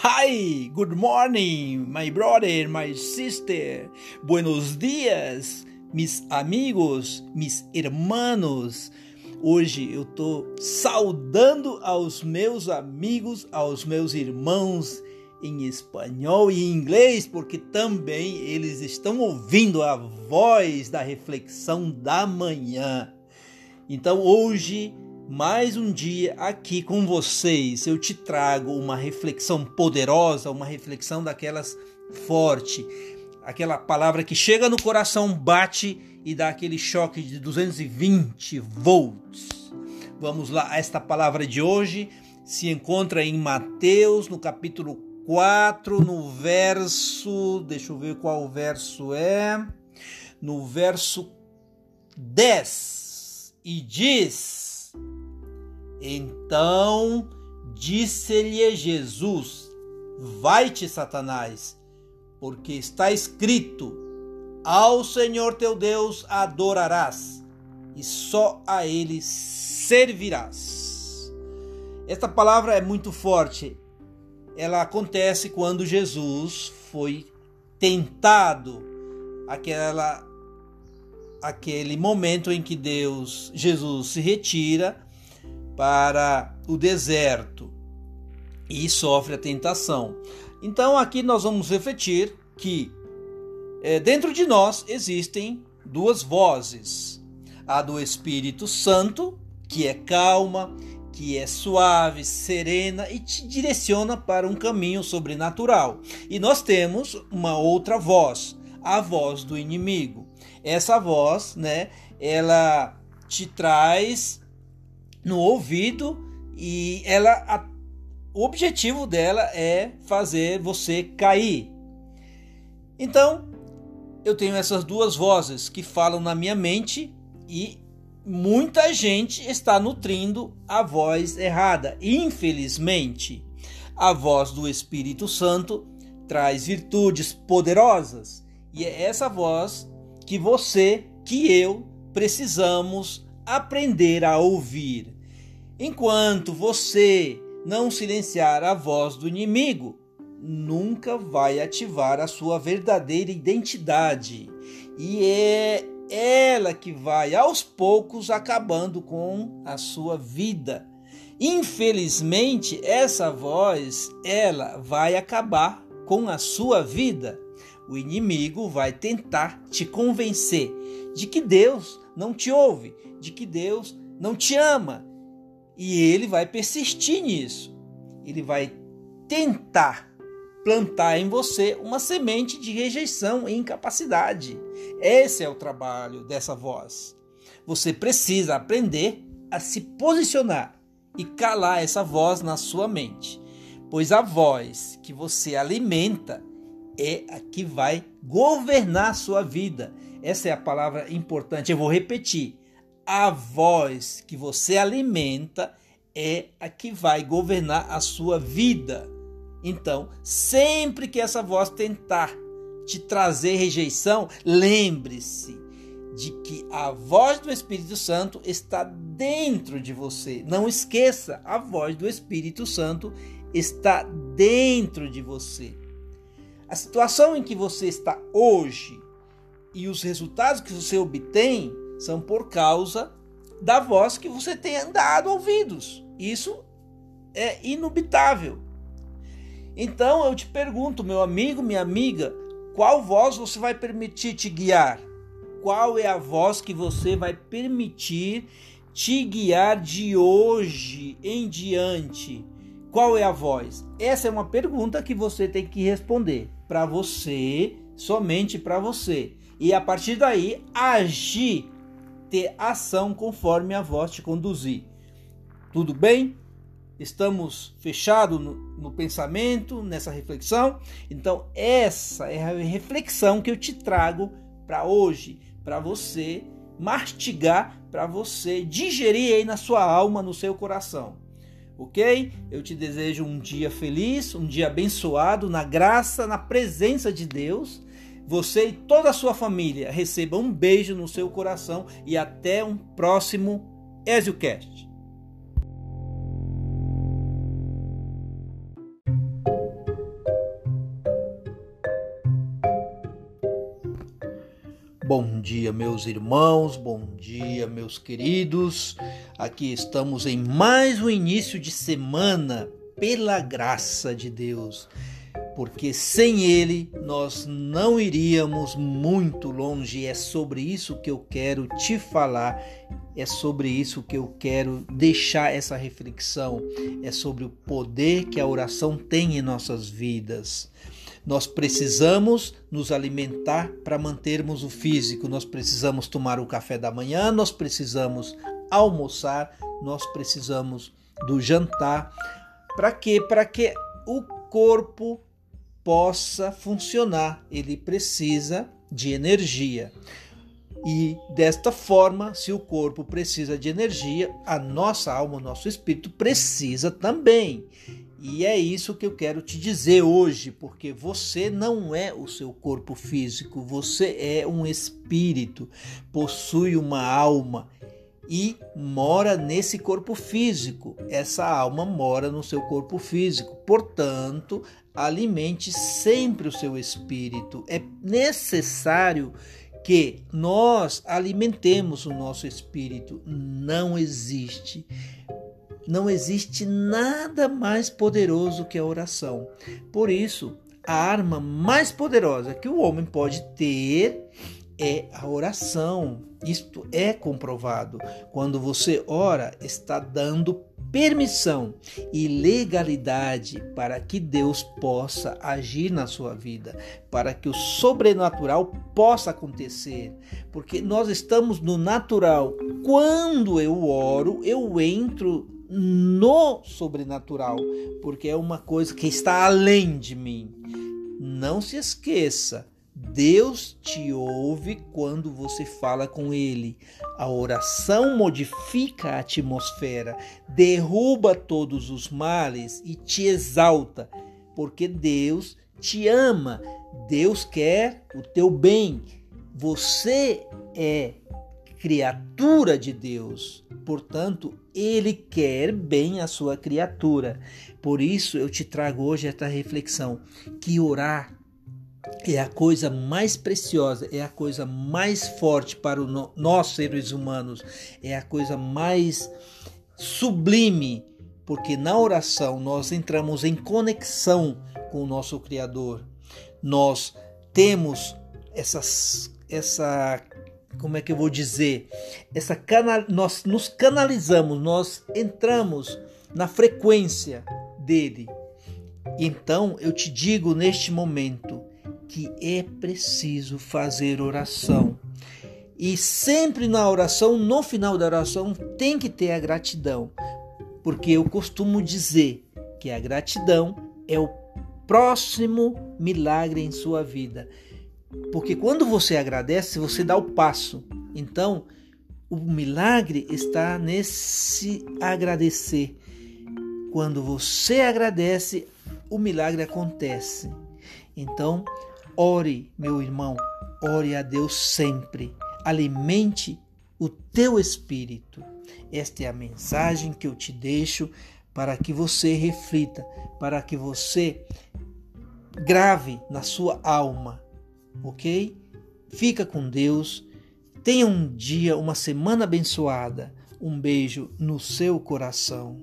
Hi, good morning, my brother, my sister. Buenos dias, mis amigos, mis hermanos. Hoje eu tô saudando aos meus amigos, aos meus irmãos em espanhol e em inglês, porque também eles estão ouvindo a voz da reflexão da manhã. Então hoje mais um dia aqui com vocês. Eu te trago uma reflexão poderosa, uma reflexão daquelas forte, aquela palavra que chega no coração, bate e dá aquele choque de 220 volts. Vamos lá, esta palavra de hoje se encontra em Mateus, no capítulo 4, no verso, deixa eu ver qual verso é, no verso 10, e diz: então disse-lhe Jesus: Vai-te, Satanás, porque está escrito: Ao Senhor teu Deus adorarás, e só a ele servirás. Esta palavra é muito forte. Ela acontece quando Jesus foi tentado, aquela aquele momento em que Deus, Jesus se retira para o deserto e sofre a tentação. Então aqui nós vamos refletir que é, dentro de nós existem duas vozes: a do Espírito Santo, que é calma, que é suave, serena e te direciona para um caminho sobrenatural. E nós temos uma outra voz, a voz do inimigo. Essa voz, né, ela te traz no ouvido e ela a, o objetivo dela é fazer você cair. Então, eu tenho essas duas vozes que falam na minha mente e muita gente está nutrindo a voz errada. Infelizmente, a voz do Espírito Santo traz virtudes poderosas e é essa voz que você, que eu precisamos aprender a ouvir. Enquanto você não silenciar a voz do inimigo, nunca vai ativar a sua verdadeira identidade. E é ela que vai aos poucos acabando com a sua vida. Infelizmente, essa voz, ela vai acabar com a sua vida. O inimigo vai tentar te convencer de que Deus não te ouve, de que Deus não te ama, e ele vai persistir nisso. Ele vai tentar plantar em você uma semente de rejeição e incapacidade. Esse é o trabalho dessa voz. Você precisa aprender a se posicionar e calar essa voz na sua mente, pois a voz que você alimenta é a que vai governar a sua vida. Essa é a palavra importante. Eu vou repetir a voz que você alimenta é a que vai governar a sua vida. Então, sempre que essa voz tentar te trazer rejeição, lembre-se de que a voz do Espírito Santo está dentro de você. Não esqueça, a voz do Espírito Santo está dentro de você. A situação em que você está hoje e os resultados que você obtém são por causa da voz que você tem dado ouvidos. Isso é inubitável. Então eu te pergunto, meu amigo, minha amiga, qual voz você vai permitir te guiar? Qual é a voz que você vai permitir te guiar de hoje em diante? Qual é a voz? Essa é uma pergunta que você tem que responder para você, somente para você. E a partir daí agir ter ação conforme a voz te conduzir. Tudo bem? Estamos fechados no, no, pensamento, nessa reflexão? Então, essa é a reflexão que eu te trago para hoje, para você mastigar, para você digerir aí na sua alma, no seu coração. Ok? Eu te desejo um dia feliz, um dia abençoado, na graça, na presença de Deus você e toda a sua família recebam um beijo no seu coração e até um próximo EzioCast. Bom dia, meus irmãos, bom dia, meus queridos. Aqui estamos em mais um início de semana, pela graça de Deus porque sem Ele nós não iríamos muito longe. É sobre isso que eu quero te falar, é sobre isso que eu quero deixar essa reflexão, é sobre o poder que a oração tem em nossas vidas. Nós precisamos nos alimentar para mantermos o físico, nós precisamos tomar o café da manhã, nós precisamos almoçar, nós precisamos do jantar. Para quê? Para que o corpo possa funcionar. Ele precisa de energia. E desta forma, se o corpo precisa de energia, a nossa alma, o nosso espírito precisa também. E é isso que eu quero te dizer hoje, porque você não é o seu corpo físico, você é um espírito, possui uma alma e mora nesse corpo físico. Essa alma mora no seu corpo físico. Portanto, alimente sempre o seu espírito. É necessário que nós alimentemos o nosso espírito. Não existe não existe nada mais poderoso que a oração. Por isso, a arma mais poderosa que o homem pode ter é a oração. Isto é comprovado. Quando você ora, está dando permissão e legalidade para que Deus possa agir na sua vida, para que o sobrenatural possa acontecer, porque nós estamos no natural. Quando eu oro, eu entro no sobrenatural, porque é uma coisa que está além de mim. Não se esqueça, Deus te ouve quando você fala com Ele. A oração modifica a atmosfera, derruba todos os males e te exalta, porque Deus te ama, Deus quer o teu bem. Você é criatura de Deus. Portanto, ele quer bem a sua criatura. Por isso eu te trago hoje esta reflexão que orar é a coisa mais preciosa, é a coisa mais forte para no, nós seres humanos, é a coisa mais sublime, porque na oração nós entramos em conexão com o nosso Criador. Nós temos essas, essa como é que eu vou dizer? Essa canal, nós nos canalizamos, nós entramos na frequência dele. Então eu te digo neste momento que é preciso fazer oração. E sempre na oração, no final da oração, tem que ter a gratidão. Porque eu costumo dizer que a gratidão é o próximo milagre em sua vida. Porque quando você agradece, você dá o passo. Então, o milagre está nesse agradecer. Quando você agradece, o milagre acontece. Então, ore, meu irmão, ore a Deus sempre. Alimente o teu espírito. Esta é a mensagem que eu te deixo para que você reflita, para que você grave na sua alma ok? Fica com Deus. Tenha um dia, uma semana abençoada. Um beijo no seu coração.